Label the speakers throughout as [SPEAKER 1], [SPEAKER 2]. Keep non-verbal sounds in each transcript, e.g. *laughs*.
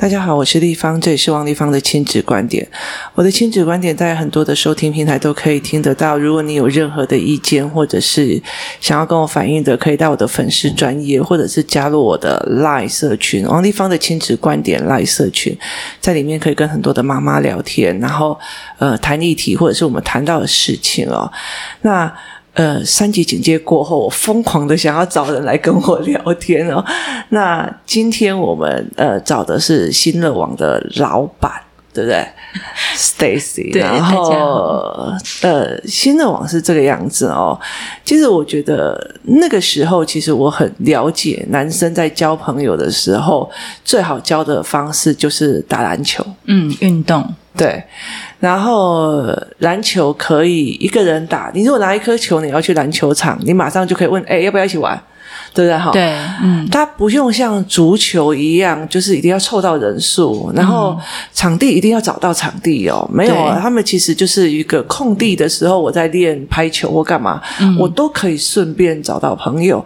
[SPEAKER 1] 大家好，我是丽芳，这里是王丽芳的亲子观点。我的亲子观点在很多的收听平台都可以听得到。如果你有任何的意见，或者是想要跟我反映的，可以到我的粉丝专业，或者是加入我的 Line 社群“王丽芳的亲子观点 ”Line 社群，在里面可以跟很多的妈妈聊天，然后呃谈议题，或者是我们谈到的事情哦。那。呃，三级警戒过后，我疯狂的想要找人来跟我聊天哦。*laughs* 那今天我们呃找的是新乐网的老板，对不对？*laughs* Stacy，
[SPEAKER 2] 对，
[SPEAKER 1] 然后呃，新乐网是这个样子哦。其实我觉得那个时候，其实我很了解男生在交朋友的时候，最好交的方式就是打篮球，
[SPEAKER 2] 嗯，运动，
[SPEAKER 1] 对。然后篮球可以一个人打，你如果拿一颗球，你要去篮球场，你马上就可以问，哎，要不要一起玩？对不对？哈，
[SPEAKER 2] 对，嗯，
[SPEAKER 1] 它不用像足球一样，就是一定要凑到人数，然后场地一定要找到场地哦。没有啊，他们其实就是一个空地的时候，我在练拍球或干嘛，嗯，我都可以顺便找到朋友。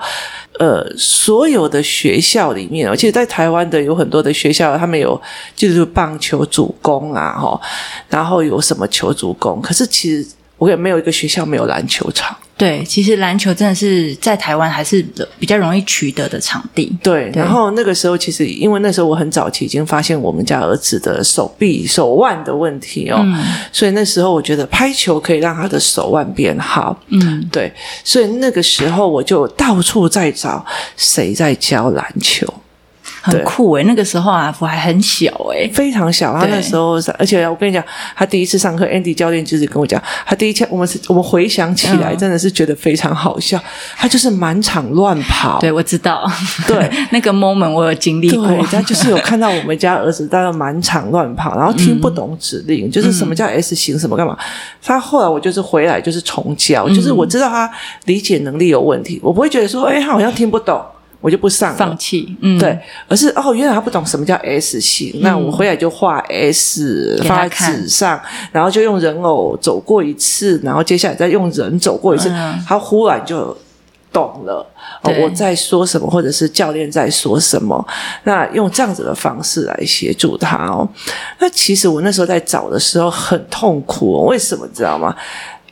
[SPEAKER 1] 呃，所有的学校里面，而且在台湾的有很多的学校，他们有就是棒球主攻啊，哈，然后有什么球主攻，可是其实我也没有一个学校没有篮球场。
[SPEAKER 2] 对，其实篮球真的是在台湾还是比较容易取得的场地。
[SPEAKER 1] 对，然后那个时候其实因为那时候我很早期已经发现我们家儿子的手臂、手腕的问题哦，嗯，所以那时候我觉得拍球可以让他的手腕变好。嗯，对，所以那个时候我就到处在找谁在教篮球。
[SPEAKER 2] 很酷诶，那个时候阿福还很小诶，
[SPEAKER 1] 非常小。他那时候，而且我跟你讲，他第一次上课，Andy 教练就是跟我讲，他第一天，我们是我们回想起来，真的是觉得非常好笑。嗯、他就是满场乱跑，
[SPEAKER 2] 对，我知道，
[SPEAKER 1] 对 *laughs*
[SPEAKER 2] 那个 moment 我有经历过。
[SPEAKER 1] 他就是有看到我们家儿子在那满场乱跑，然后 *laughs* 听不懂指令，嗯、就是什么叫 S 型，什么干嘛。他后来我就是回来就是重教，嗯、就是我知道他理解能力有问题，我不会觉得说，哎，他好像听不懂。我就不上，
[SPEAKER 2] 放弃，嗯，
[SPEAKER 1] 对，而是哦，原来他不懂什么叫 S 型，嗯、那我回来就画 S 发在纸上，然后就用人偶走过一次，然后接下来再用人走过一次，嗯、他忽然就懂了，哦，我在说什么，或者是教练在说什么，那用这样子的方式来协助他哦。那其实我那时候在找的时候很痛苦哦，为什么知道吗？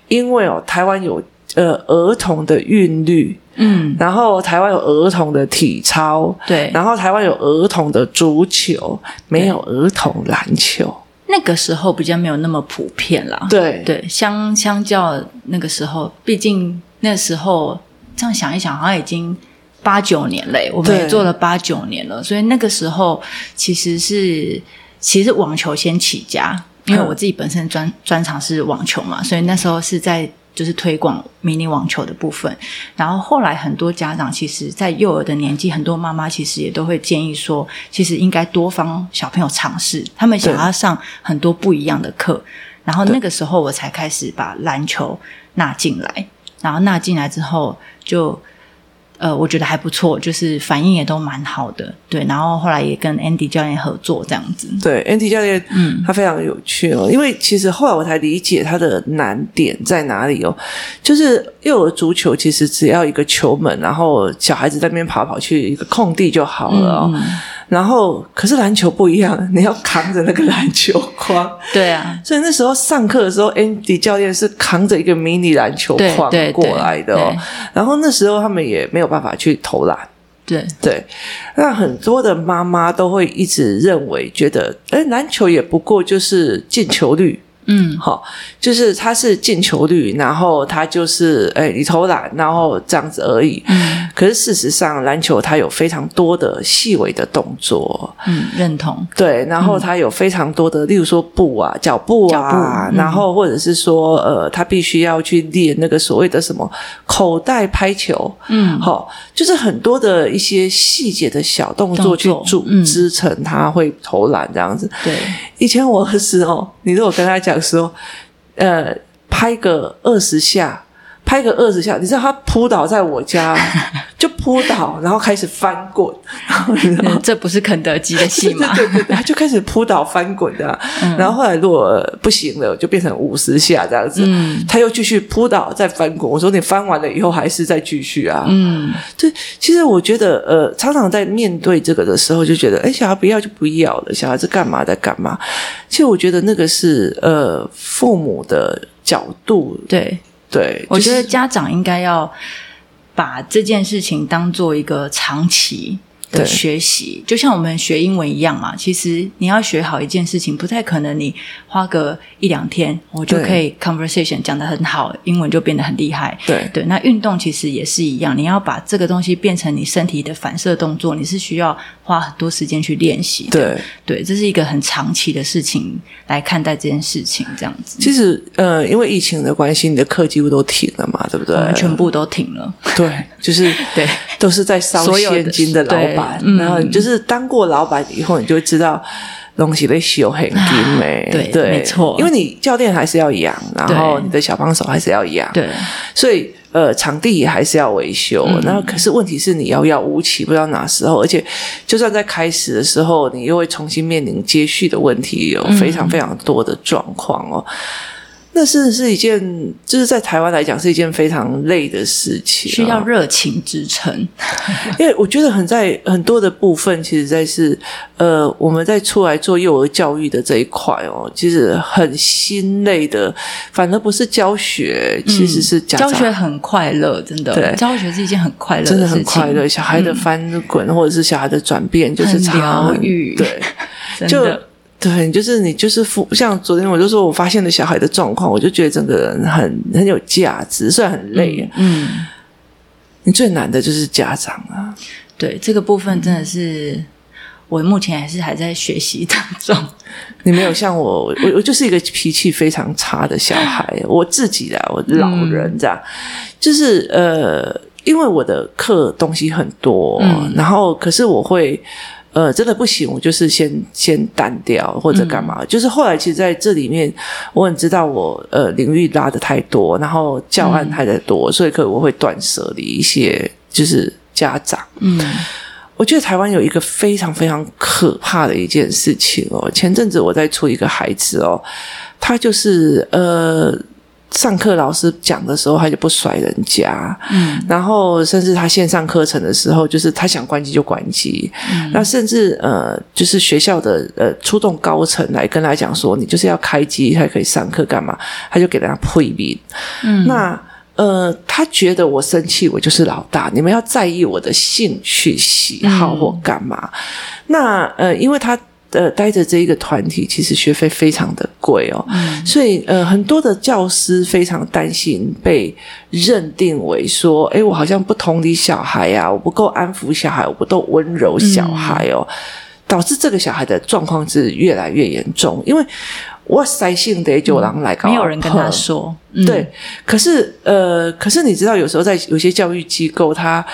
[SPEAKER 1] 因为哦，台湾有呃儿童的韵律。嗯，然后台湾有儿童的体操，
[SPEAKER 2] 对，
[SPEAKER 1] 然后台湾有儿童的足球，没有儿童篮球。
[SPEAKER 2] 那个时候比较没有那么普遍啦，
[SPEAKER 1] 对
[SPEAKER 2] 对，相相较那个时候，毕竟那时候这样想一想，好像已经八九年嘞，我们也做了八九年了，所以那个时候其实是其实网球先起家，因为我自己本身专专长是网球嘛，所以那时候是在。就是推广迷你网球的部分，然后后来很多家长其实，在幼儿的年纪，很多妈妈其实也都会建议说，其实应该多方小朋友尝试，他们想要上很多不一样的课。然后那个时候，我才开始把篮球纳进来，然后纳进来之后就。呃，我觉得还不错，就是反应也都蛮好的，对。然后后来也跟 Andy 教练合作这样子。
[SPEAKER 1] 对，Andy 教练，嗯，他非常有趣哦。因为其实后来我才理解他的难点在哪里哦，就是幼儿足球其实只要一个球门，然后小孩子在那边跑跑去一个空地就好了哦。嗯然后，可是篮球不一样，你要扛着那个篮球框。
[SPEAKER 2] 对啊，
[SPEAKER 1] 所以那时候上课的时候，Andy 教练是扛着一个迷你篮球框过来的哦。然后那时候他们也没有办法去投篮。
[SPEAKER 2] 对
[SPEAKER 1] 对，那很多的妈妈都会一直认为，觉得，诶，篮球也不过就是进球率。嗯，好，就是他是进球率，然后他就是哎，你投篮，然后这样子而已。嗯，可是事实上，篮球它有非常多的细微的动作。
[SPEAKER 2] 嗯，认同。
[SPEAKER 1] 对，然后它有非常多的，例如说步啊、脚步啊，嗯、然后或者是说呃，他必须要去练那个所谓的什么口袋拍球。嗯，好，就是很多的一些细节的小动作去组织成他会投篮这样子。
[SPEAKER 2] 对，
[SPEAKER 1] 以前我儿子哦，你如果跟他讲。说，呃，拍个二十下，拍个二十下，你知道他扑倒在我家，*laughs* 就扑倒，然后开始翻滚，然 *laughs* 后
[SPEAKER 2] 这不是肯德基的戏吗？*laughs*
[SPEAKER 1] 对对对，他就开始扑倒翻滚的、啊嗯，然后后来如果不行了，就变成五十下这样子，嗯、他又继续扑倒再翻滚。我说你翻完了以后还是再继续啊？嗯，对其实我觉得呃，常常在面对这个的时候，就觉得哎，小孩不要就不要了，小孩子干嘛在干嘛？其实我觉得那个是呃父母的角度，
[SPEAKER 2] 对。
[SPEAKER 1] 对，
[SPEAKER 2] 我觉得家长应该要把这件事情当做一个长期的学习，就像我们学英文一样嘛。其实你要学好一件事情，不太可能你花个一两天，我就可以 conversation 讲得很好，英文就变得很厉害。
[SPEAKER 1] 对
[SPEAKER 2] 对，那运动其实也是一样，你要把这个东西变成你身体的反射动作，你是需要花很多时间去练习的。对对，这是一个很长期的事情来看待这件事情，这样子。
[SPEAKER 1] 其实呃，因为疫情的关系，你的课几乎都停了嘛，对不对？
[SPEAKER 2] 我们全部都停了。
[SPEAKER 1] 对，就是 *laughs*
[SPEAKER 2] 对，
[SPEAKER 1] 都是在烧现金的老板。然后你就是当过老板以后，你就会知道东西被修很精美。
[SPEAKER 2] 对
[SPEAKER 1] 对，
[SPEAKER 2] 没错。
[SPEAKER 1] 因为你教练还是要养，然后你的小帮手还是要养。
[SPEAKER 2] 对，
[SPEAKER 1] 所以呃，场地也还是要维修。然后可是问题是你遥遥无期，不知道哪时候。而且就算在开始的时候，你又会重新面临接续的问题，有非常非常多的状况哦。那是是一件，就是在台湾来讲是一件非常累的事情，
[SPEAKER 2] 需要热情支撑。*laughs*
[SPEAKER 1] 因为我觉得很在很多的部分，其实在是呃，我们在出来做幼儿教育的这一块哦，其实很心累的，反而不是教学，其实是
[SPEAKER 2] 教学很快乐，真的，对，教学是一件很快乐的事情，
[SPEAKER 1] 真的很快乐。小孩的翻滚、嗯、或者是小孩的转变，就是
[SPEAKER 2] 疗愈，
[SPEAKER 1] 对，*laughs*
[SPEAKER 2] 就。
[SPEAKER 1] 对，就是你，就是像昨天我就说我发现了小孩的状况，我就觉得整个人很很有价值，虽然很累。嗯，嗯，你最难的就是家长啊。
[SPEAKER 2] 对，这个部分真的是我目前还是还在学习当中。
[SPEAKER 1] 你没有像我，我我就是一个脾气非常差的小孩，我自己啊，我老人这样，嗯、就是呃，因为我的课东西很多，嗯、然后可是我会。呃，真的不行，我就是先先单掉或者干嘛。嗯、就是后来，其实在这里面，我很知道我呃领域拉得太多，然后教案太太多，嗯、所以可能我会断舍离一些，就是家长。嗯，我觉得台湾有一个非常非常可怕的一件事情哦。前阵子我在出一个孩子哦，他就是呃。上课老师讲的时候，他就不甩人家，嗯，然后甚至他线上课程的时候，就是他想关机就关机，嗯，那甚至呃，就是学校的呃出动高层来跟他讲说，你就是要开机才可以上课干嘛？他就给他退兵，嗯，那呃，他觉得我生气，我就是老大，你们要在意我的兴趣喜好或干嘛？嗯，那呃，因为他。呃，带着这一个团体，其实学费非常的贵哦，嗯、所以呃，很多的教师非常担心被认定为说，哎，我好像不同理小孩呀、啊，我不够安抚小孩，我不够温柔小孩哦，嗯、导致这个小孩的状况是越来越严重，因为我塞性得九郎来搞，
[SPEAKER 2] 没有人跟他说，嗯、
[SPEAKER 1] 对，可是呃，可是你知道，有时候在有些教育机构，他。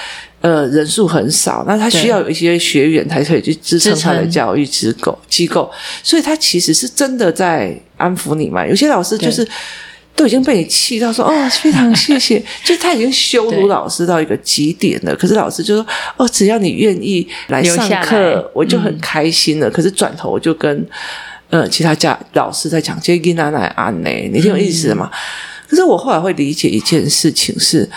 [SPEAKER 1] 呃，人数很少，那他需要有一些学员才可以去支撑他的教育机构机构，所以他其实是真的在安抚你嘛。有些老师就是都已经被你气到说哦，非常谢谢，*laughs* 就他已经羞辱老师到一个极点了。可是老师就说哦，只要你愿意来上课，我就很开心了。嗯、可是转头我就跟呃其他家老师在讲，杰吉奶奶安呢，你挺有意思的嘛。嗯、可是我后来会理解一件事情是。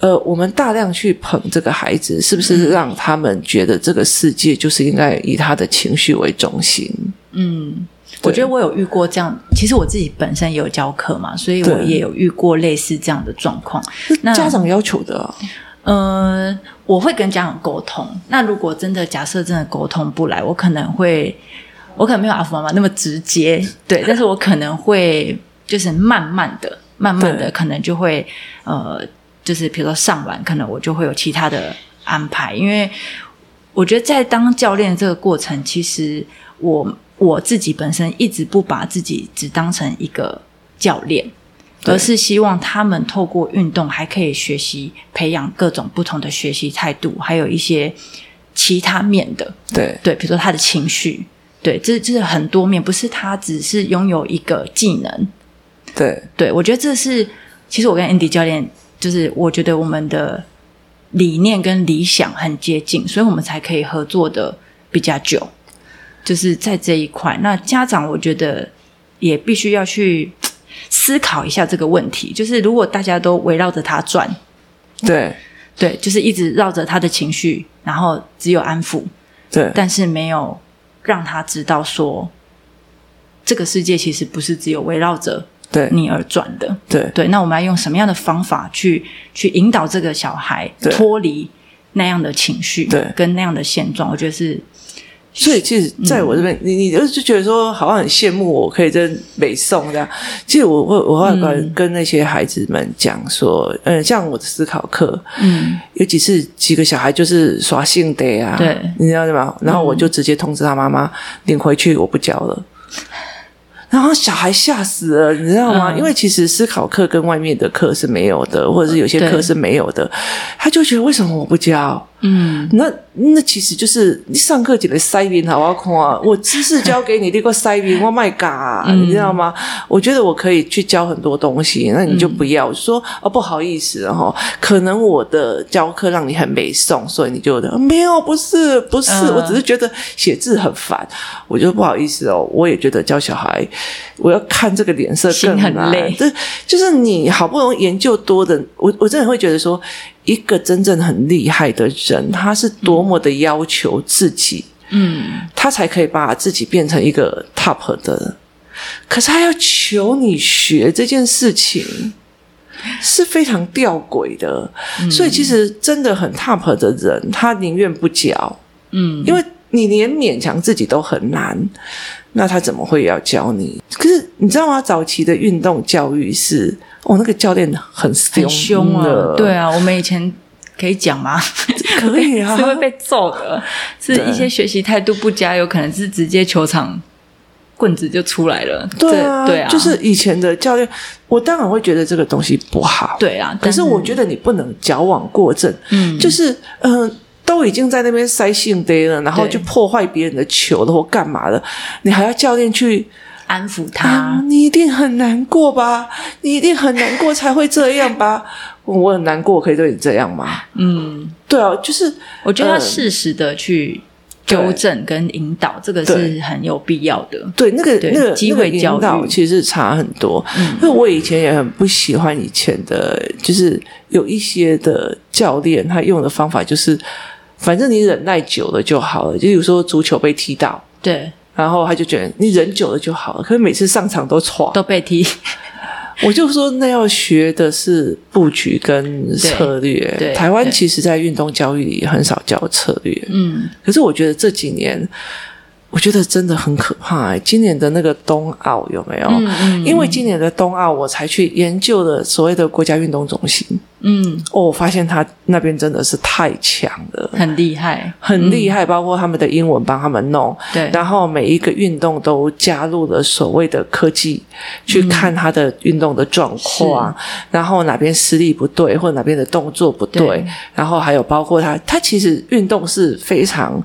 [SPEAKER 1] 呃，我们大量去捧这个孩子，是不是让他们觉得这个世界就是应该以他的情绪为中心？
[SPEAKER 2] 嗯，我觉得我有遇过这样。其实我自己本身也有教课嘛，所以我也有遇过类似这样的状况。那
[SPEAKER 1] 家长要求的啊，
[SPEAKER 2] 呃，我会跟家长沟通。那如果真的假设真的沟通不来，我可能会，我可能没有阿福妈妈那么直接，对，但是我可能会就是慢慢的、慢慢的，可能就会呃。就是比如说上完，可能我就会有其他的安排，因为我觉得在当教练这个过程，其实我我自己本身一直不把自己只当成一个教练，而是希望他们透过运动还可以学习培养各种不同的学习态度，还有一些其他面的，
[SPEAKER 1] 对。
[SPEAKER 2] 对，比如说他的情绪，对，这这是很多面，不是他只是拥有一个技能，
[SPEAKER 1] 对。
[SPEAKER 2] 对，我觉得这是其实我跟 Andy 教练。就是我觉得我们的理念跟理想很接近，所以我们才可以合作的比较久。就是在这一块，那家长我觉得也必须要去思考一下这个问题。就是如果大家都围绕着他转，
[SPEAKER 1] 对
[SPEAKER 2] 对，就是一直绕着他的情绪，然后只有安抚，
[SPEAKER 1] 对，
[SPEAKER 2] 但是没有让他知道说，这个世界其实不是只有围绕着对你而转的。
[SPEAKER 1] 对
[SPEAKER 2] 对，那我们要用什么样的方法去去引导这个小孩脱离那样的情绪，对，跟那样的现状？我觉得是。
[SPEAKER 1] 所以，其实在我这边，嗯、你你就是觉得说，好像很羡慕我可以在北宋这样。其实我我我后来跟跟那些孩子们讲说，嗯，像我的思考课，嗯，有几次几个小孩就是耍性的啊，
[SPEAKER 2] 对，
[SPEAKER 1] 你知道吗？然后我就直接通知他妈妈领回去，我不教了。然后小孩吓死了，你知道吗？嗯、因为其实思考课跟外面的课是没有的，或者是有些课是没有的，他就觉得为什么我不教？嗯，那那其实就是你上课就得塞饼好好看啊！*laughs* 我知识教给你，这个塞饼，我卖嘎，你知道吗？我觉得我可以去教很多东西，那你就不要、嗯、说哦，不好意思哈，可能我的教课让你很没送，所以你就没有，不是不是，嗯、我只是觉得写字很烦，我就不好意思哦。我也觉得教小孩，我要看这个脸色更难，很累。这就是你好不容易研究多的，我我真的会觉得说。一个真正很厉害的人，他是多么的要求自己，嗯，他才可以把自己变成一个 top 的。可是他要求你学这件事情，是非常吊诡的。嗯，所以其实真的很 top 的人，他宁愿不教，嗯，因为你连勉强自己都很难，那他怎么会要教你？可是你知道吗？早期的运动教育是。哦，那个教练很凶，很凶啊！
[SPEAKER 2] 对啊，我们以前可以讲吗？*laughs*
[SPEAKER 1] 可以啊，*laughs*
[SPEAKER 2] 是会被揍的。是一些学习态度不佳，有可能是直接球场棍子就出来了。
[SPEAKER 1] 对啊，对啊，就是以前的教练，我当然会觉得这个东西不好。
[SPEAKER 2] 对啊，
[SPEAKER 1] 可是我觉得你不能矫枉过正。嗯，就是嗯、呃，都已经在那边塞性呆了，然后就破坏别人的球了或干嘛的，你还要教练去。
[SPEAKER 2] 安抚他、
[SPEAKER 1] 啊，你一定很难过吧？你一定很难过才会这样吧？我很难过，可以对你这样吗？嗯，对啊，就是
[SPEAKER 2] 我觉得要适时的去纠正跟引导，这个是很有必要的。
[SPEAKER 1] 对，那个那个机会教导其实差很多。嗯，因为我以前也很不喜欢以前的，就是有一些的教练，他用的方法就是，反正你忍耐久了就好了。就比如说足球被踢到，
[SPEAKER 2] 对。
[SPEAKER 1] 然后他就觉得你忍久了就好了，可是每次上场都错，
[SPEAKER 2] 都被踢。*laughs*
[SPEAKER 1] 我就说那要学的是布局跟策略。对，台湾其实，在运动教育里很少教策略。嗯，可是我觉得这几年。我觉得真的很可怕欸，今年的那个冬奥有没有？嗯嗯。因为今年的冬奥，我才去研究了所谓的国家运动中心。嗯。哦，我发现他那边真的是太强了，
[SPEAKER 2] 很厉害，
[SPEAKER 1] 很厉害。包括他们的英文帮他们弄，对。然后每一个运动都加入了所谓的科技，去看他的运动的状况，然后哪边施力不对，或者哪边的动作不对，然后还有包括他，他其实运动是非常。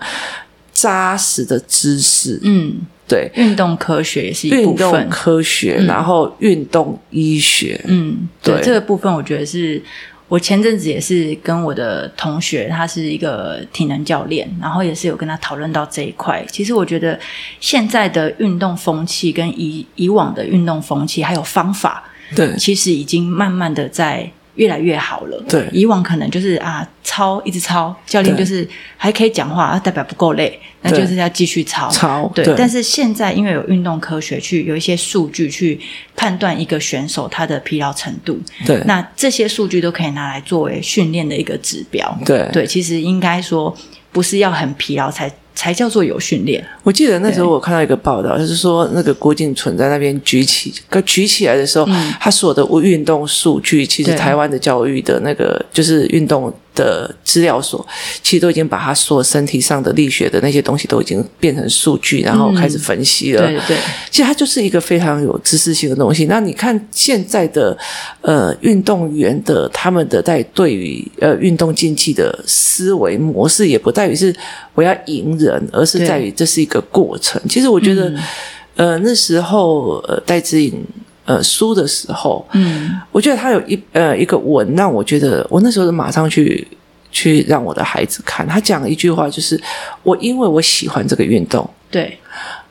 [SPEAKER 1] 扎实的知识，嗯，对，
[SPEAKER 2] 运动科学也是一部分，
[SPEAKER 1] 运动科学，嗯、然后运动医学，
[SPEAKER 2] 嗯，对，对。这个部分，我觉得是我前阵子也是跟我的同学，他是一个体能教练，然后也是有跟他讨论到这一块。其实我觉得现在的运动风气跟以以往的运动风气还有方法，对，其实已经慢慢的在。越来越好了。对，以往可能就是啊，操一直操，教练就是还可以讲话，啊，代表不够累，那就是要继续操。操对，对，但是现在因为有运动科学去有一些数据去判断一个选手他的疲劳程度，对，那这些数据都可以拿来作为训练的一个指标。对对，其实应该说不是要很疲劳才。才叫做有训练。我
[SPEAKER 1] 记得那时候我看到一个报道，就是说那个郭敬存在那边举起，举起来的时候，嗯、他所有的运动数据，其实台湾的教育的那个就是运动。的资料所，其实都已经把他所有身体上的力学的那些东西都已经变成数据，然后开始分析了。嗯、对对，其实它就是一个非常有知识性的东西。那你看现在的呃运动员的他们的在对于呃运动竞技的思维模式，也不在于是我要赢人，而是在于这是一个过程。其实我觉得，嗯、呃那时候呃戴志颖。呃书的时候，
[SPEAKER 2] 嗯，
[SPEAKER 1] 我觉得他有一呃一个文让我觉得，我那时候马上去去让我的孩子看，他讲了一句话，就是我因为我喜欢这个运动，
[SPEAKER 2] 对，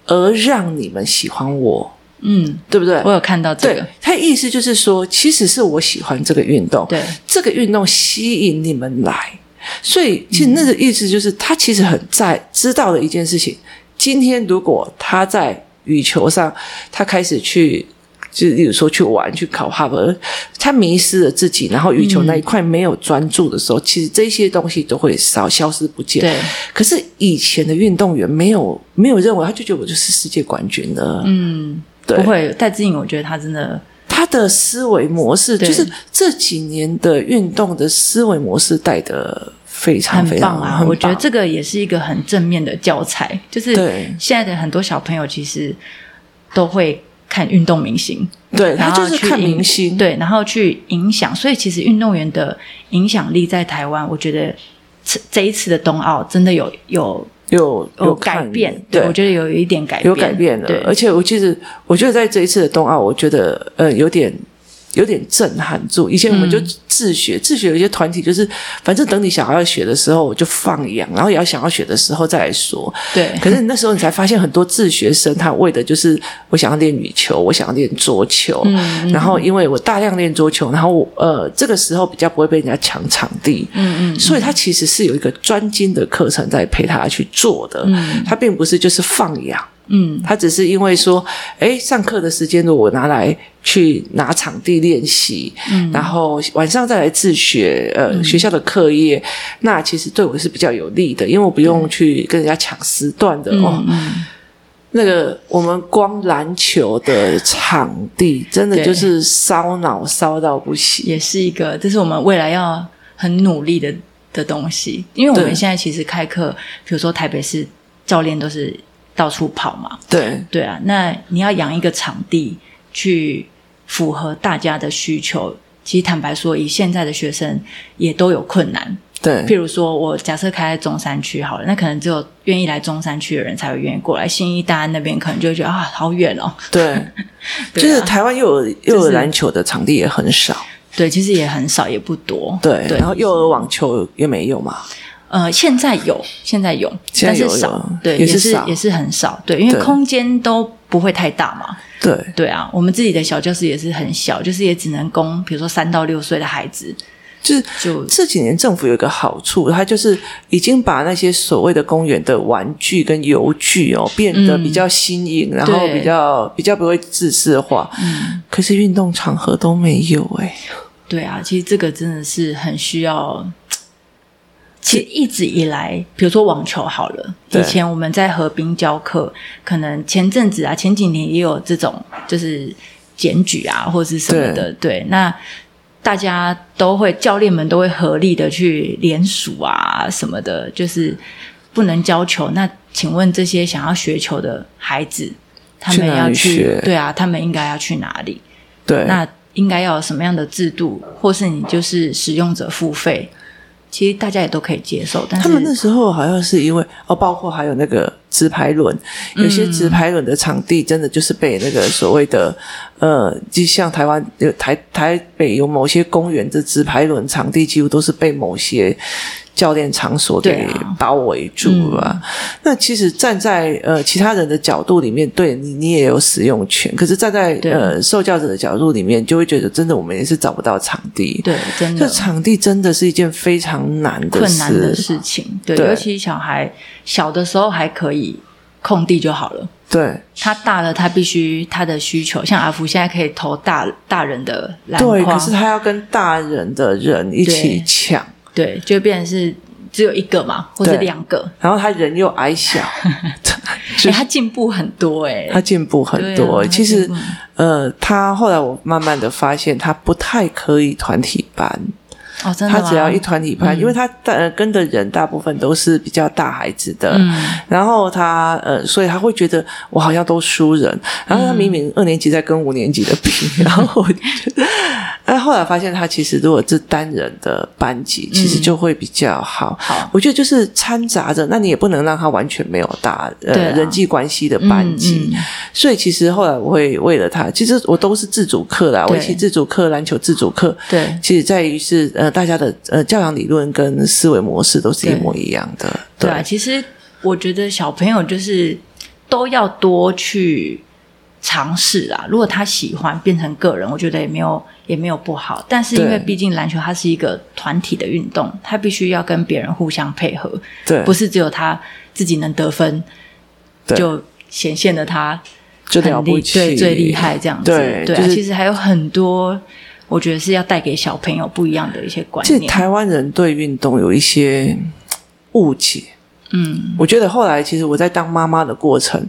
[SPEAKER 1] 而让你们喜欢我，
[SPEAKER 2] 嗯，
[SPEAKER 1] 对不对？
[SPEAKER 2] 我有看到这个，
[SPEAKER 1] 对，他意思就是说，其实是我喜欢这个运动，
[SPEAKER 2] 对，
[SPEAKER 1] 这个运动吸引你们来，所以其实那个意思就是，嗯、他其实很在知道的一件事情。今天如果他在羽球上，他开始去，就例如说去玩、去考哈佛，他迷失了自己，然后羽球那一块没有专注的时候，嗯、其实这些东西都会少消失不见。
[SPEAKER 2] 对。
[SPEAKER 1] 可是以前的运动员没有没有认为，他就觉得我就是世界冠军了。
[SPEAKER 2] 嗯，
[SPEAKER 1] 对。
[SPEAKER 2] 不会，戴资颖，我觉得他真的，
[SPEAKER 1] 他的思维模式就是这几年的运动的思维模式带的。非常非常
[SPEAKER 2] 棒啊！我觉得这个也是一个很正面的教材，就是现在的很多小朋友其实都会看运动明星，
[SPEAKER 1] 对，他就是看明星，
[SPEAKER 2] 对，然后去影响。所以其实运动员的影响力在台湾，我觉得这这一次的冬奥真的有有
[SPEAKER 1] 有
[SPEAKER 2] 有改变，对，我觉得有一点改变，
[SPEAKER 1] 有改变了。而且我其实我觉得在这一次的冬奥，我觉得呃有点。有点震撼住。以前我们就自学，嗯、自学有一些团体就是，反正等你想要学的时候我就放养，然后也要想要学的时候再来说。
[SPEAKER 2] 对。
[SPEAKER 1] 可是那时候你才发现，很多自学生他为的就是我想要练羽球，我想要练桌球。嗯。然后因为我大量练桌球，然后我呃这个时候比较不会被人家抢场地。嗯嗯。所以他其实是有一个专精的课程在陪他去做的。嗯。他并不是就是放养。
[SPEAKER 2] 嗯，
[SPEAKER 1] 他只是因为说，哎，上课的时间如果我拿来去拿场地练习，嗯，然后晚上再来自学，呃，嗯、学校的课业，那其实对我是比较有利的，因为我不用去跟人家抢时段的、嗯、哦。嗯，那个我们光篮球的场地，真的就是烧脑烧到不行，
[SPEAKER 2] 也是一个，这是我们未来要很努力的的东西，因为我们现在其实开课，比如说台北市教练都是。到处跑嘛，
[SPEAKER 1] 对
[SPEAKER 2] 对啊，那你要养一个场地去符合大家的需求，其实坦白说，以现在的学生也都有困难。
[SPEAKER 1] 对，
[SPEAKER 2] 譬如说我假设开在中山区好了，那可能只有愿意来中山区的人才会愿意过来，新义大安那边可能就会觉得啊，好远哦。
[SPEAKER 1] 对，*laughs* 对啊、就是台湾幼儿幼儿篮球的场地也很少，
[SPEAKER 2] 对，其实也很少，也不多。
[SPEAKER 1] 对，对然后幼儿网球也没有嘛。
[SPEAKER 2] 呃，现在有，现在有，
[SPEAKER 1] 现在有，
[SPEAKER 2] 但是少，对，也是也是很少，对，因为空间都不会太大嘛，
[SPEAKER 1] 对，
[SPEAKER 2] 对啊，我们自己的小教室也是很小，就是也只能供，比如说三到六岁的孩子，
[SPEAKER 1] 就是就这几年政府有一个好处，它就是已经把那些所谓的公园的玩具跟游具哦变得比较新颖，嗯、然后比较比较不会自私化，嗯，可是运动场合都没有哎，
[SPEAKER 2] 对啊，其实这个真的是很需要。其实一直以来，比如说网球好了，以前我们在河滨教课，可能前阵子啊，前几年也有这种就是检举啊，或者是什么的，对，对。那大家都会，教练们都会合力的去联署啊，什么的，就是不能教球。那请问这些想要学球的孩子，他们要去，去对啊，他们应该要去哪里？
[SPEAKER 1] 对，
[SPEAKER 2] 那应该要有什么样的制度，或是你就是使用者付费？其实大家也都可以接受，但是
[SPEAKER 1] 他们那时候好像是因为哦，包括还有那个直排轮，有些直排轮的场地真的就是被那个所谓的呃，就像台湾有台台北有某些公园的直排轮场地，几乎都是被某些。教练场所给包围住了，啊嗯。那其实站在呃其他人的角度里面，对你你也有使用权。可是站在呃受教者的角度里面，就会觉得真的我们也是找不到场地。
[SPEAKER 2] 对，真的，
[SPEAKER 1] 这场地真的是一件非常难的
[SPEAKER 2] 困难的事情。对，对，尤其小孩小的时候还可以空地就好了。
[SPEAKER 1] 对，
[SPEAKER 2] 他大了，他必须他的需求，像阿福现在可以投大大人的篮筐，
[SPEAKER 1] 对，可是他要跟大人的人一起抢。
[SPEAKER 2] 对，就变成是只有一个嘛，或者两个。
[SPEAKER 1] 然后他人又矮小，*laughs* 哎、
[SPEAKER 2] 欸，他进步很多哎、欸，
[SPEAKER 1] 他进步很多、欸。其实，呃，他后来我慢慢的发现，他不太可以团体班。
[SPEAKER 2] 哦，真的
[SPEAKER 1] 他只要一团体班，嗯、因为他呃跟的人大部分都是比较大孩子的，嗯、然后他呃，所以他会觉得我好像都输人，然后他明明二年级在跟五年级的比，嗯、*laughs* 然后我就觉得，哎，后来发现他其实如果是单人的班级，其实就会比较好。我觉得就是掺杂着，那你也不能让他完全没有大呃、啊、人际关系的班级，嗯嗯、所以其实后来我会为了他，其实我都是自主课啦，围棋自主课、篮球自主课，对，其实在于是呃。大家的呃教养理论跟思维模式都是一模一样的，对，
[SPEAKER 2] 对啊。其实我觉得小朋友就是都要多去尝试啊。如果他喜欢变成个人，我觉得也没有也没有不好。但是因为毕竟篮球它是一个团体的运动，他必须要跟别人互相配合，对，不是只有他自己能得分，就显现的他很厉对最厉害这样子。对，对啊，就是、其实还有很多。我觉得是要带给小朋友不一样的一些观念。
[SPEAKER 1] 其实台湾人对运动有一些误解。嗯，我觉得后来其实我在当妈妈的过程，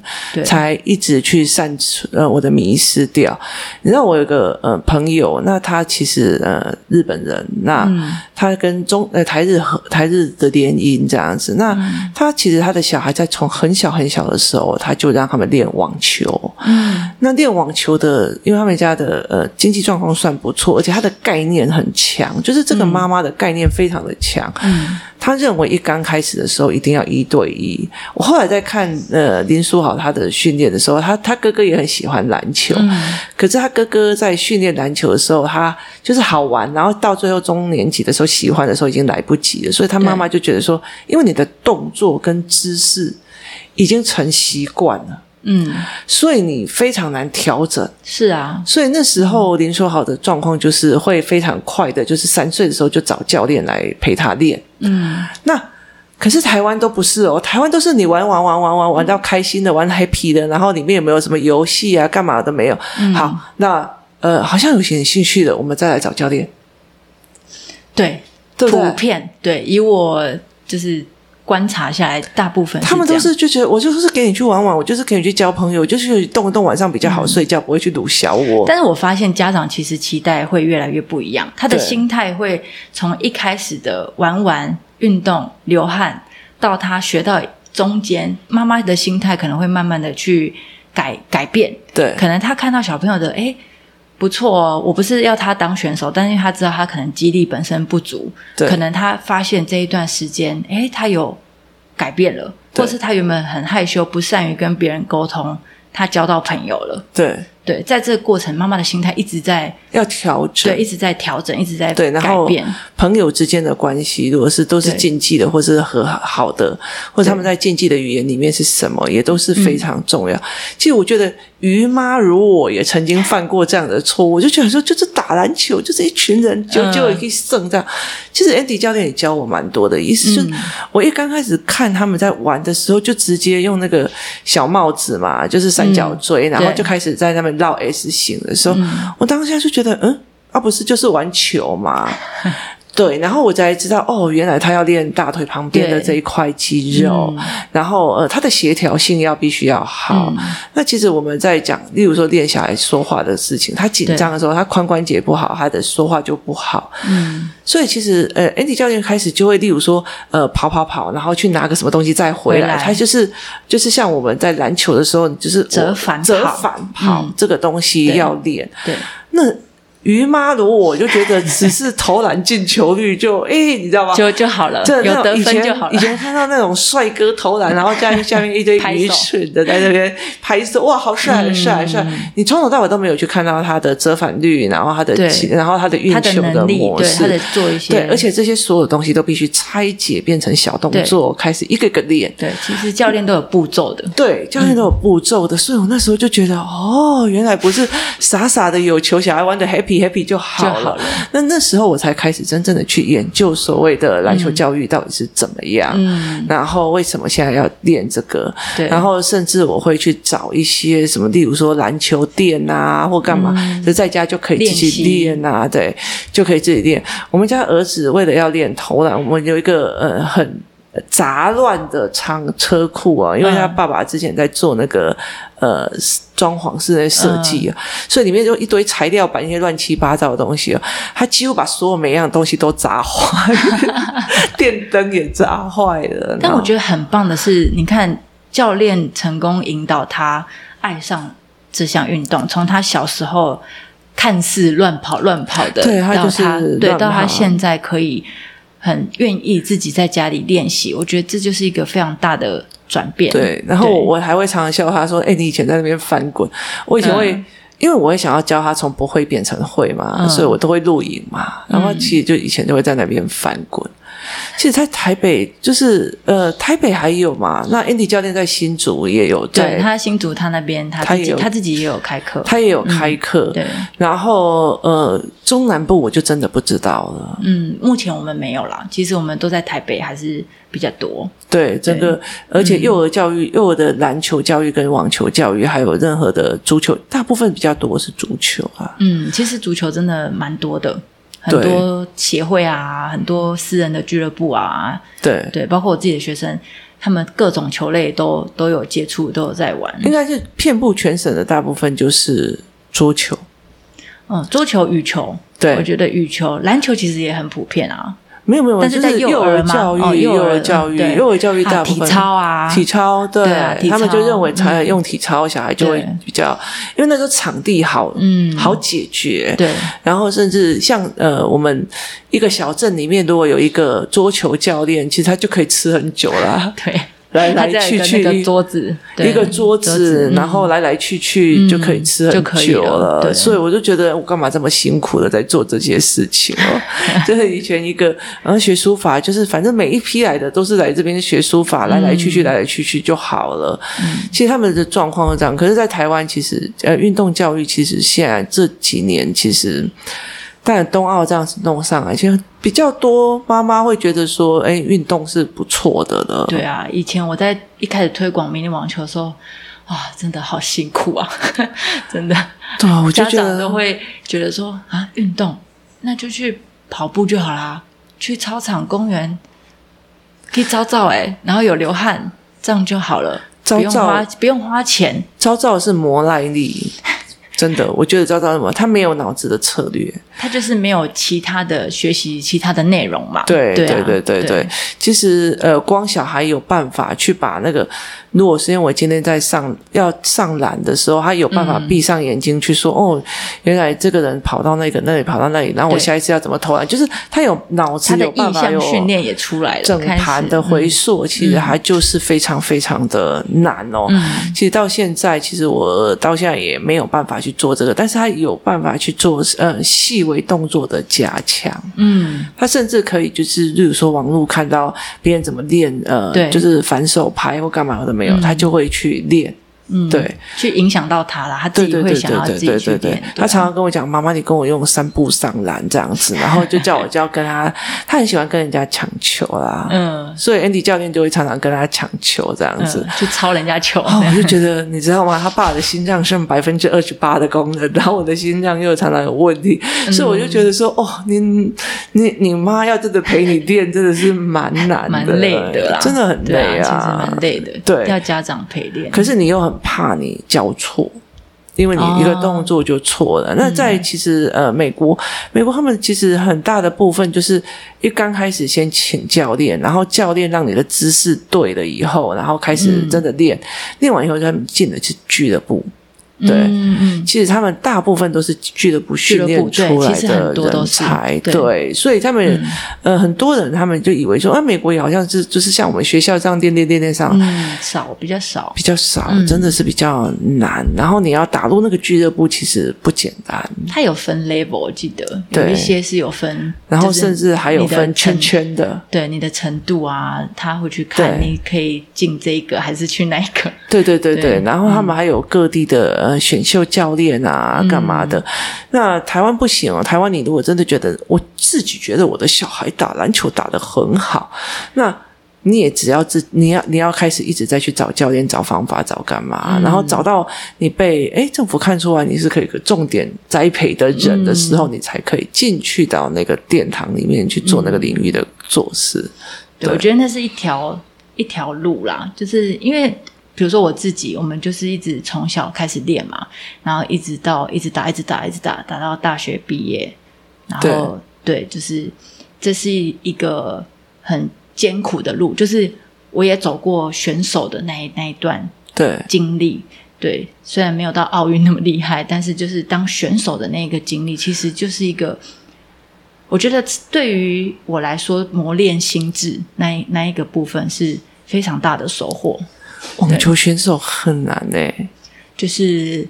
[SPEAKER 1] 才一直去散除呃我的迷失掉。你知道我有个呃朋友，那他其实呃日本人，那他跟中呃台日和台日的联姻这样子。那他其实他的小孩在从很小很小的时候，他就让他们练网球。嗯，那练网球的，因为他们家的呃经济状况算不错，而且他的概念很强，就是这个妈妈的概念非常的强。嗯。他认为一刚开始的时候一定要一对一。我后来在看呃林书豪他的训练的时候，他他哥哥也很喜欢篮球，嗯、可是他哥哥在训练篮球的时候，他就是好玩，然后到最后中年级的时候喜欢的时候已经来不及了，所以他妈妈就觉得说，因为你的动作跟姿势已经成习惯了。嗯，所以你非常难调整。
[SPEAKER 2] 是啊，
[SPEAKER 1] 所以那时候林书豪的状况就是会非常快的，就是三岁的时候就找教练来陪他练。嗯，那可是台湾都不是哦，台湾都是你玩玩玩玩玩玩到开心的，玩 happy 的，然后里面有没有什么游戏啊，干嘛都没有。嗯、好，那呃，好像有些兴趣的，我们再来找教练。
[SPEAKER 2] 对，对对普遍对，以我就是。观察下来，大部分
[SPEAKER 1] 他们都是就觉得我就是给你去玩玩，我就是给你去交朋友，就是动一动，晚上比较好睡觉，嗯、不会去堵小我。
[SPEAKER 2] 但是我发现家长其实期待会越来越不一样，他的心态会从一开始的玩玩、运动、流汗，到他学到中间，妈妈的心态可能会慢慢的去改改变。对，可能他看到小朋友的诶不错哦，我不是要他当选手，但是他知道他可能肌力本身不足，对可能他发现这一段时间，诶，他有改变了，或是他原本很害羞，不善于跟别人沟通，他交到朋友了，对。对，在这个过程，妈妈的心态一直在
[SPEAKER 1] 要调整，
[SPEAKER 2] 对，一直在调整，一直在
[SPEAKER 1] 对，然
[SPEAKER 2] 后。
[SPEAKER 1] 朋友之间的关系，如果是都是禁忌的，对或是和好的，或者他们在禁忌的语言里面是什么，也都是非常重要。嗯、其实我觉得，于妈如我也曾经犯过这样的错误，我就觉得说，就是打篮球，就是一群人就就可以胜这样。嗯、其实 Andy 教练也教我蛮多的，意思就是，我一刚开始看他们在玩的时候，就直接用那个小帽子嘛，就是三角锥，嗯、然后就开始在那边。绕 S 型的时候，嗯、我当下就觉得，嗯，啊，不是就是玩球嘛。对，然后我才知道，哦，原来他要练大腿旁边的这一块肌肉，嗯、然后呃，他的协调性要必须要好。嗯、那其实我们在讲，例如说练小孩说话的事情，他紧张的时候，他髋关节不好，他的说话就不好。嗯，所以其实呃，Andy 教练开始就会，例如说呃，跑跑跑，然后去拿个什么东西再回来，回来他就是就是像我们在篮球的时候，就是
[SPEAKER 2] 折返
[SPEAKER 1] 折返跑、嗯、这个东西要练。
[SPEAKER 2] 对，对
[SPEAKER 1] 那。于妈如我就觉得只是投篮进球率就诶、欸，你知道吗？
[SPEAKER 2] 就就好了，有得分就好了。
[SPEAKER 1] 以前看到那种帅哥投篮，然后下面 *laughs* 下面一堆愚蠢的在那边拍手，哇，好帅，帅帅！你从头到尾都没有去看到他的折返率，然后他的，然后他的运球的模式，
[SPEAKER 2] 他的做一些，
[SPEAKER 1] 对，而且这些所有东西都必须拆解变成小动作，开始一个个练。
[SPEAKER 2] 对，其实教练都有步骤的，
[SPEAKER 1] 对，教练都有步骤的，所以我那时候就觉得，哦，原来不是傻傻的有球，小孩玩的 happy。Happy 就好了。那那时候我才开始真正的去研究所谓的篮球教育到底是怎么样。然后为什么现在要练这个？对，然后甚至我会去找一些什么，例如说篮球垫啊，或干嘛，嗯、就在家就可以自己练啊。对，就可以自己练。我们家儿子为了要练投篮，我们有一个呃很杂乱的仓车库啊，因为他爸爸之前在做那个、嗯、呃装潢室内设计啊，嗯、所以里面就一堆材料把那些乱七八糟的东西啊，他几乎把所有每样东西都砸坏，*laughs* 电灯也砸坏了。
[SPEAKER 2] 但我觉得很棒的是，你看教练成功引导他爱上这项运动，从他小时候看似乱跑乱跑的，
[SPEAKER 1] 对他就是
[SPEAKER 2] 他对到他现在可以。很愿意自己在家里练习，我觉得这就是一个非常大的转变。
[SPEAKER 1] 对，然后我还会常常笑他说：“哎，你以前在那边翻滚，我以前会，嗯、因为我会想要教他从不会变成会嘛，嗯、所以我都会录影嘛。然后其实就以前就会在那边翻滚。”其实，在台北就是呃，台北还有嘛？那 Andy 教练在新竹也有，
[SPEAKER 2] 对，他新竹他那边他自己他，他自己也有开课，
[SPEAKER 1] 他也有开课。
[SPEAKER 2] 嗯、对，
[SPEAKER 1] 然后呃，中南部我就真的不知道了。
[SPEAKER 2] 嗯，目前我们没有啦。其实我们都在台北还是比较多。
[SPEAKER 1] 对，整个而且幼儿教育、嗯、幼儿的篮球教育跟网球教育，还有任何的足球，大部分比较多是足球啊。
[SPEAKER 2] 嗯，其实足球真的蛮多的。很多协会啊，很多私人的俱乐部啊，
[SPEAKER 1] 对
[SPEAKER 2] 对，包括我自己的学生，他们各种球类都都有接触，都有在玩。
[SPEAKER 1] 应该是遍布全省的大部分就是桌球，
[SPEAKER 2] 嗯，桌球、羽球，
[SPEAKER 1] 对，
[SPEAKER 2] 我觉得羽球、篮球其实也很普遍啊。
[SPEAKER 1] 没有没有，
[SPEAKER 2] 但是在幼儿教育，
[SPEAKER 1] 幼儿教育，幼儿教育大部分
[SPEAKER 2] 体操啊，
[SPEAKER 1] 体操，对，他们就认为才用体操，小孩就会比较，因为那时候场地好，嗯，好解决，
[SPEAKER 2] 对。然
[SPEAKER 1] 后甚至像呃，我们一个小镇里面，如果有一个桌球教练，其实他就可以吃很久了，
[SPEAKER 2] 对。
[SPEAKER 1] 来来去去
[SPEAKER 2] 一个桌子，
[SPEAKER 1] 一个桌子，然后来来去去就可以吃很久了。所以我就觉得我干嘛这么辛苦的在做这些事情哦？*laughs* 就是以前一个，然后学书法，就是反正每一批来的都是来这边学书法，来来去去，来来去去就好了。其实他们的状况是这样，可是，在台湾其实呃，运动教育其实现在这几年其实。但冬奥这样子弄上来，其实比较多妈妈会觉得说，哎，运动是不错的了。
[SPEAKER 2] 对啊，以前我在一开始推广迷你网球的时候，哇，真的好辛苦啊，*laughs* 真的。
[SPEAKER 1] 对啊，我就觉得
[SPEAKER 2] 家长都会觉得说啊，运动那就去跑步就好啦，去操场、公园可以照照哎，然后有流汗，这样就好了，照照不用花不用花钱，
[SPEAKER 1] 照照是磨耐力。真的，我觉得赵赵什么，他没有脑子的策略，
[SPEAKER 2] 他就是没有其他的学习其他的内容嘛。
[SPEAKER 1] 对对、啊、对对对
[SPEAKER 2] 对，
[SPEAKER 1] 其实呃，光小孩有办法去把那个。如果是因为我今天在上要上篮的时候，他有办法闭上眼睛去说：“嗯、哦，原来这个人跑到那个那里，跑到那里，然后我下一次要怎么投篮？”就是他有脑子有办法有
[SPEAKER 2] 训练也出来了，
[SPEAKER 1] 整盘的回溯，其实还就是非常非常的难哦。嗯、其实到现在，其实我到现在也没有办法去做这个，但是他有办法去做呃细微动作的加强。嗯，他甚至可以就是，例如说网络看到别人怎么练，呃，对就是反手拍或干嘛的。没有，他就会去练。嗯，对，
[SPEAKER 2] 去影响到他了，他自己会想要自己去练。
[SPEAKER 1] 他常常跟我讲：“妈妈，你跟我用三步上篮这样子。”然后就叫我就要跟他，他很喜欢跟人家抢球啦。嗯，所以 Andy 教练就会常常跟他抢球这样子，
[SPEAKER 2] 去抄人家球。
[SPEAKER 1] 我就觉得，你知道吗？他爸的心脏剩百分之二十八的功能，然后我的心脏又常常有问题，所以我就觉得说：“哦，你你你妈要真的陪你练，真的是蛮难的，
[SPEAKER 2] 蛮累的啦，
[SPEAKER 1] 真的很累啊，
[SPEAKER 2] 蛮累的。对，要家长陪练。
[SPEAKER 1] 可是你又很。怕你教错，因为你一个动作就错了。哦、那在其实呃，美国，美国他们其实很大的部分就是一刚开始先请教练，然后教练让你的姿势对了以后，然后开始真的练，练、嗯、完以后他们进了去俱乐部。对，嗯嗯，其实他们大部分都是俱乐部训练出来的人才，对，所以他们呃很多人他们就以为说，啊，美国也好像是就是像我们学校这样练练练练上，
[SPEAKER 2] 嗯，少比较少，
[SPEAKER 1] 比较少，真的是比较难。然后你要打入那个俱乐部，其实不简单。
[SPEAKER 2] 它有分 level，我记得有一些是有分，
[SPEAKER 1] 然后甚至还有分圈圈的，
[SPEAKER 2] 对你的程度啊，他会去看你可以进这个还是去那个，
[SPEAKER 1] 对对对对。然后他们还有各地的。选秀教练啊，干嘛的？嗯、那台湾不行哦。台湾，你如果真的觉得我自己觉得我的小孩打篮球打得很好，那你也只要自你要你要开始一直在去找教练、找方法、找干嘛，嗯、然后找到你被诶政府看出来你是可以个重点栽培的人的时候，嗯、你才可以进去到那个殿堂里面去做那个领域的做事。
[SPEAKER 2] 对，我觉得那是一条一条路啦，就是因为比如说我自己，我们就是一直从小开始练嘛，然后一直到一直打，一直打，一直打，打到大学毕业，然后对，对，就是这是一个很艰苦的路，就是我也走过选手的那一那一段对经历。对，虽然没有到奥运那么厉害，但是就是当选手的那个经历，其实就是一个，我觉得对于我来说，磨练心智那那一个部分是非常大的收获。
[SPEAKER 1] 网球选手很难诶，
[SPEAKER 2] 就是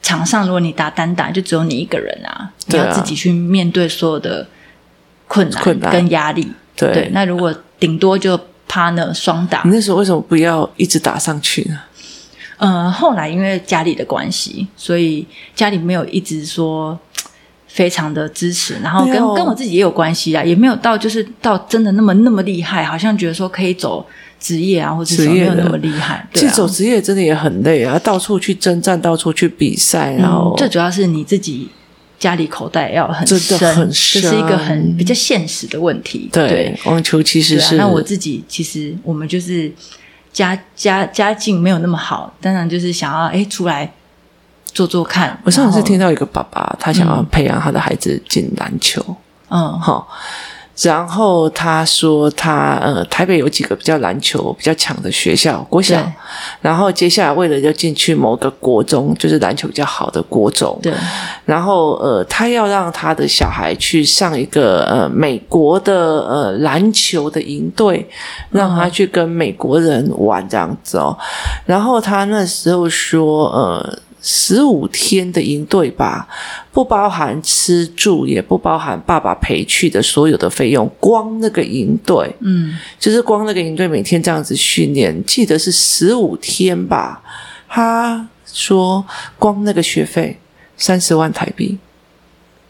[SPEAKER 2] 场上如果你打单打，就只有你一个人啊，你要自己去面对所有的困难跟压力。对，对，那如果顶多就 partner 双打，
[SPEAKER 1] 你那时候为什么不要一直打上去呢？
[SPEAKER 2] 呃，后来因为家里的关系，所以家里没有一直说非常的支持，然后跟跟我自己也有关系啊，也没有到就是到真的那么那么厉害，好像觉得说可以走职业啊，或者说没有那么厉害。
[SPEAKER 1] 其实走职业真的也很累啊，到处去征战，到处去比赛，然后、嗯、
[SPEAKER 2] 最主要是你自己家里口袋要很深，这是一个很比较现实的问题。对，
[SPEAKER 1] 网球其实是、
[SPEAKER 2] 啊、那我自己其实我们就是。家家家境没有那么好，当然就是想要哎出来做做看。
[SPEAKER 1] 我上次听到一个爸爸，他想要培养他的孩子进篮球，嗯，好。然后他说他呃台北有几个比较篮球比较强的学校国小，然后接下来为了要进去某个国中，就是篮球比较好的国中，对。然后呃他要让他的小孩去上一个呃美国的呃篮球的营队，让他去跟美国人玩这样子哦。然后他那时候说呃。十五天的营队吧，不包含吃住，也不包含爸爸陪去的所有的费用，光那个营队，嗯，就是光那个营队每天这样子训练，记得是十五天吧。他说，光那个学费三十万台币，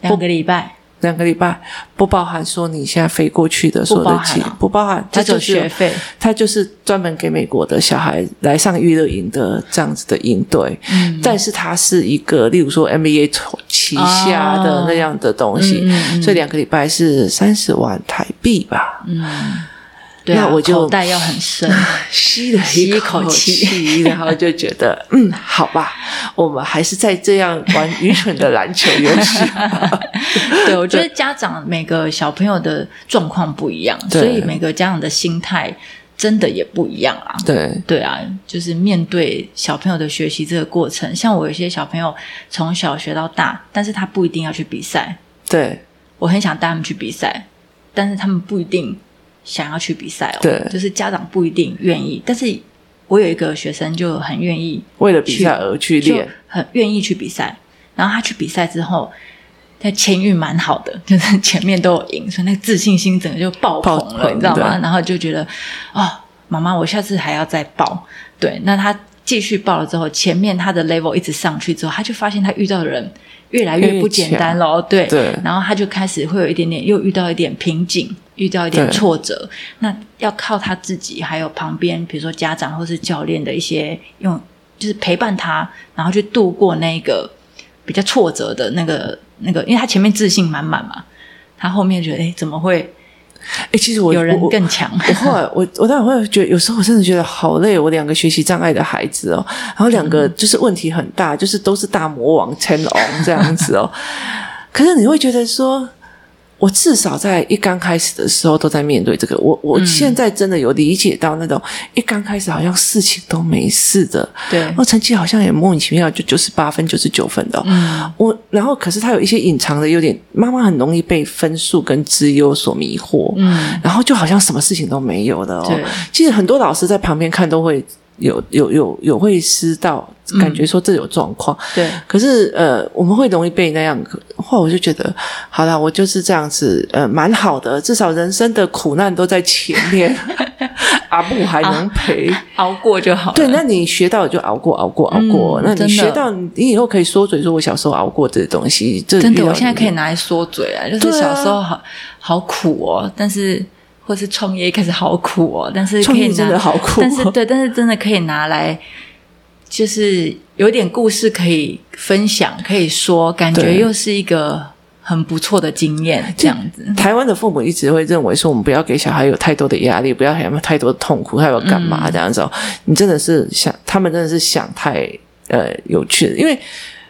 [SPEAKER 2] 两个礼拜。
[SPEAKER 1] 两个礼拜不包含说你现在飞过去的所有的钱，不包含，
[SPEAKER 2] 他就是学费，
[SPEAKER 1] 他就是专门给美国的小孩来上娱乐营的这样子的营队。嗯，但是它是一个，例如说 MBA 旗下的那样的东西，哦，所以两个礼拜是三十万台币吧。嗯。
[SPEAKER 2] 对啊，
[SPEAKER 1] 那我就
[SPEAKER 2] 口袋要很深，*laughs*
[SPEAKER 1] 吸了一口气，然后就觉得，嗯，好吧，我们还是在这样玩愚蠢的篮球游戏。*laughs*
[SPEAKER 2] 对，我觉得家长每个小朋友的状况不一样，所以每个家长的心态真的也不一样啊。
[SPEAKER 1] 对，
[SPEAKER 2] 对啊，就是面对小朋友的学习这个过程，像我有些小朋友从小学到大，但是他不一定要去比赛。
[SPEAKER 1] 对，
[SPEAKER 2] 我很想带他们去比赛，但是他们不一定。想要去比赛哦，对，就是家长不一定愿意，但是我有一个学生就很愿意
[SPEAKER 1] 为了比赛而去练，
[SPEAKER 2] 很愿意去比赛。然后他去比赛之后，他前运蛮好的，就是前面都有赢，所以那个自信心整个就爆棚了，你知道吗？然后就觉得哦，妈妈，我下次还要再报。对，那他继续报了之后，前面他的 level 一直上去之后，他就发现他遇到的人越来越不简单了，对对。然后他就开始会有一点点，又遇到一点瓶颈。遇到一点挫折，那要靠他自己，还有旁边，比如说家长或是教练的一些用，就是陪伴他，然后去度过那个比较挫折的那个那个，因为他前面自信满满嘛，他后面觉得，哎，怎么会？
[SPEAKER 1] 哎，其实我
[SPEAKER 2] 有人更强。
[SPEAKER 1] 我后来，我我当然会觉得，有时候我真的觉得好累。我两个学习障碍的孩子哦，然后两个就是问题很大，就是都是大魔王成龙这样子哦。*laughs* 可是你会觉得说。我至少在一刚开始的时候都在面对这个，我我现在真的有理解到那种一刚开始好像事情都没事的，对，然后成绩好像也莫名其妙就九十八分、九十九分的，嗯，我然后可是他有一些隐藏的优点，妈妈很容易被分数跟资优所迷惑，嗯，然后就好像什么事情都没有的哦，其实很多老师在旁边看都会。有有有有会知道，感觉说这有状况，嗯、对。可是呃，我们会容易被那样，后来我就觉得，好啦，我就是这样子，呃，蛮好的，至少人生的苦难都在前面，*laughs* 阿布还能陪、啊、
[SPEAKER 2] 熬过就好。
[SPEAKER 1] 对，那你学到就熬过，熬过，熬过。嗯、那你学到，你以后可以说嘴说，我小时候熬过这些东西，
[SPEAKER 2] 真的，我现在可以拿来说嘴啊，就是小时候好、啊、好苦哦，但是。或是创业一开始好苦哦，但是可以拿，
[SPEAKER 1] 真的好苦哦，
[SPEAKER 2] 但是对，但是真的可以拿来，就是有点故事可以分享，可以说，感觉又是一个很不错的经验，这样子。
[SPEAKER 1] 台湾的父母一直会认为说，我们不要给小孩有太多的压力，不要给他们太多的痛苦，还要干嘛这样子？嗯、你真的是想，他们真的是想太呃有趣的，因为。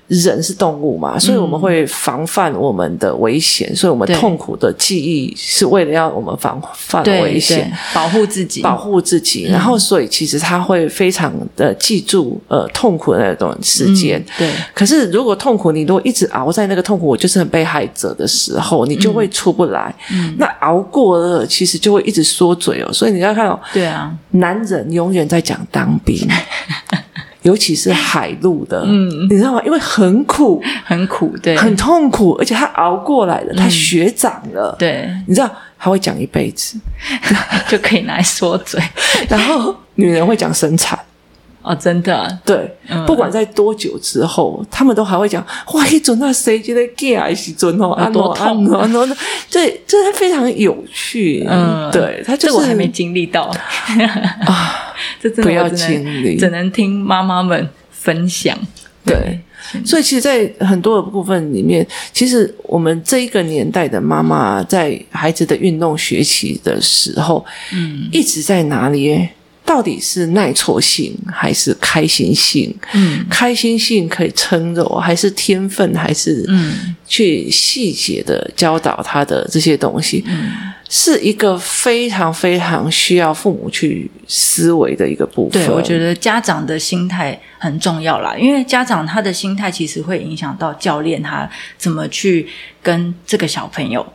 [SPEAKER 1] 人是动物嘛，所以我们会防范我们的危险，嗯、所以我们痛苦的记忆是为了要我们防范危险，
[SPEAKER 2] 保护自己，
[SPEAKER 1] 保护自己。嗯、然后，所以其实他会非常的记住呃痛苦的那段时间、嗯。对。可是如果痛苦，你如果一直熬在那个痛苦，我就是很被害者的时候，你就会出不来。嗯。那熬过了，其实就会一直缩嘴哦。所以你要看哦，
[SPEAKER 2] 对啊，
[SPEAKER 1] 男人永远在讲当兵。*laughs* 尤其是海陆的，嗯，你知道吗？因为很苦，
[SPEAKER 2] 很苦，对，
[SPEAKER 1] 很痛苦，而且他熬过来了，嗯、他学长了，
[SPEAKER 2] 对，
[SPEAKER 1] 你知道他会讲一辈子，*laughs*
[SPEAKER 2] 就可以拿来说嘴。*laughs*
[SPEAKER 1] 然后女人会讲生产，
[SPEAKER 2] 哦，真的、啊，
[SPEAKER 1] 对，嗯、不管在多久之后，他们都还会讲，哇，一准那谁觉得 gay 还是准哦，啊，
[SPEAKER 2] 多痛。啊，*laughs*
[SPEAKER 1] 这这是非常有趣，嗯，对，他就是、
[SPEAKER 2] 这我还没经历到。啊。*laughs* 这真的
[SPEAKER 1] 不要经历，
[SPEAKER 2] 只能听妈妈们分享。
[SPEAKER 1] 对，对，所以其实，在很多的部分里面，其实我们这一个年代的妈妈，在孩子的运动学习的时候，嗯，一直在哪里？到底是耐挫性还是开心性？嗯，开心性可以撑着我，还是天分？还是嗯，去细节的教导他的这些东西？嗯。是一个非常非常需要父母去思维的一个部分。
[SPEAKER 2] 对，我觉得家长的心态很重要啦，因为家长他的心态其实会影响到教练他怎么去跟这个小朋友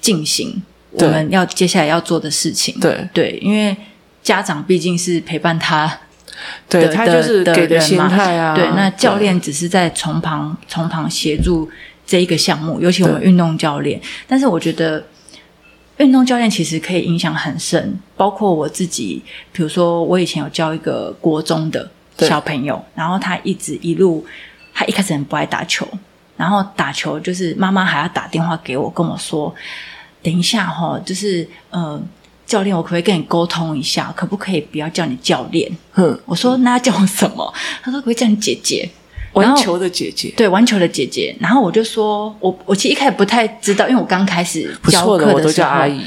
[SPEAKER 2] 进行我们要接下来要做的事情。对对，因为家长毕竟是陪伴他的，
[SPEAKER 1] 对他就是给的心态啊。
[SPEAKER 2] 对，那教练只是在从旁从旁协助这一个项目，尤其我们运动教练。但是我觉得。运动教练其实可以影响很深，包括我自己。比如说，我以前有教一个国中的小朋友，然后他一直一路，他一开始很不爱打球，然后打球就是妈妈还要打电话给我，跟我说：“等一下哈，就是呃，教练，我可不可以跟你沟通一下？可不可以不要叫你教练？”嗯，我说：“那要叫我什么？” *laughs* 他说：“可，可以叫你姐姐。”
[SPEAKER 1] 玩球的姐姐，
[SPEAKER 2] 对，玩球的姐姐。然后我就说，我我其实一开始不太知道，因为我刚开始教课的时候，
[SPEAKER 1] 我都叫阿姨。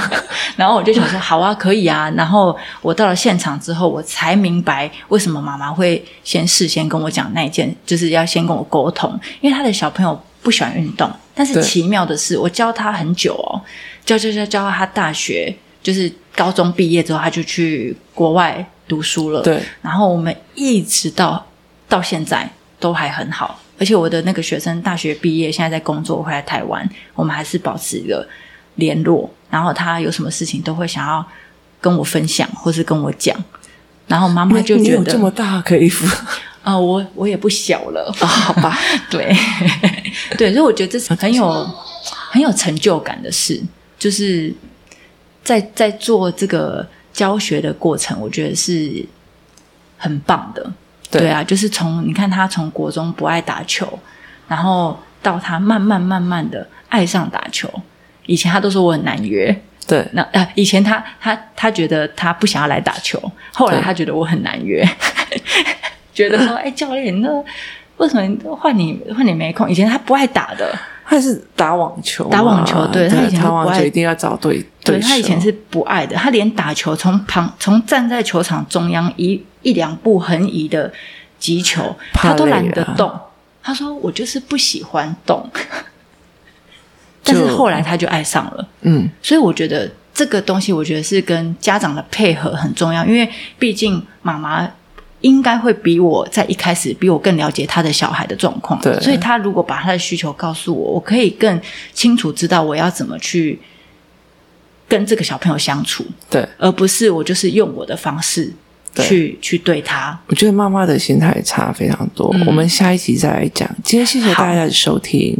[SPEAKER 1] *laughs*
[SPEAKER 2] 然后我就想说，好啊，可以啊。*laughs* 然后我到了现场之后，我才明白为什么妈妈会先事先跟我讲那一件，就是要先跟我沟通，因为他的小朋友不喜欢运动。但是奇妙的是，我教他很久哦，教教教教到他大学，就是高中毕业之后，他就去国外读书了。对，然后我们一直到到现在。都还很好，而且我的那个学生大学毕业，现在在工作，回来台湾，我们还是保持一个联络。然后他有什么事情都会想要跟我分享，或是跟我讲。然后妈妈就觉得
[SPEAKER 1] 这么大可以扶
[SPEAKER 2] 啊，*laughs* 我我也不小了，
[SPEAKER 1] 哦、好吧？*laughs*
[SPEAKER 2] 对对，所以我觉得这是很有很有成就感的事，就是在在做这个教学的过程，我觉得是很棒的。对，对啊，就是从你看他从国中不爱打球，然后到他慢慢慢慢的爱上打球。以前他都说我很难约，
[SPEAKER 1] 对，
[SPEAKER 2] 那呃以前他他他觉得他不想要来打球，后来他觉得我很难约，*laughs* 觉得说哎教练，那为什么换你换你没空？以前他不爱打的。
[SPEAKER 1] 他是打网球，
[SPEAKER 2] 打网球，对，他以前
[SPEAKER 1] 打网球一定要找对，
[SPEAKER 2] 对，他以前是不爱的，他连打球从旁从站在球场中央一一两步横移的击球，他都懒得动。他说：“我就是不喜欢动。*laughs* ”但是后来他就爱上了，嗯，所以我觉得这个东西，我觉得是跟家长的配合很重要，因为毕竟妈妈。应该会比我在一开始比我更了解他的小孩的状况，对，所以他如果把他的需求告诉我，我可以更清楚知道我要怎么去跟这个小朋友相处，对，而不是我就是用我的方式去对去对他。
[SPEAKER 1] 我觉得妈妈的心态差非常多，嗯、我们下一集再来讲。今天谢谢大家的收听。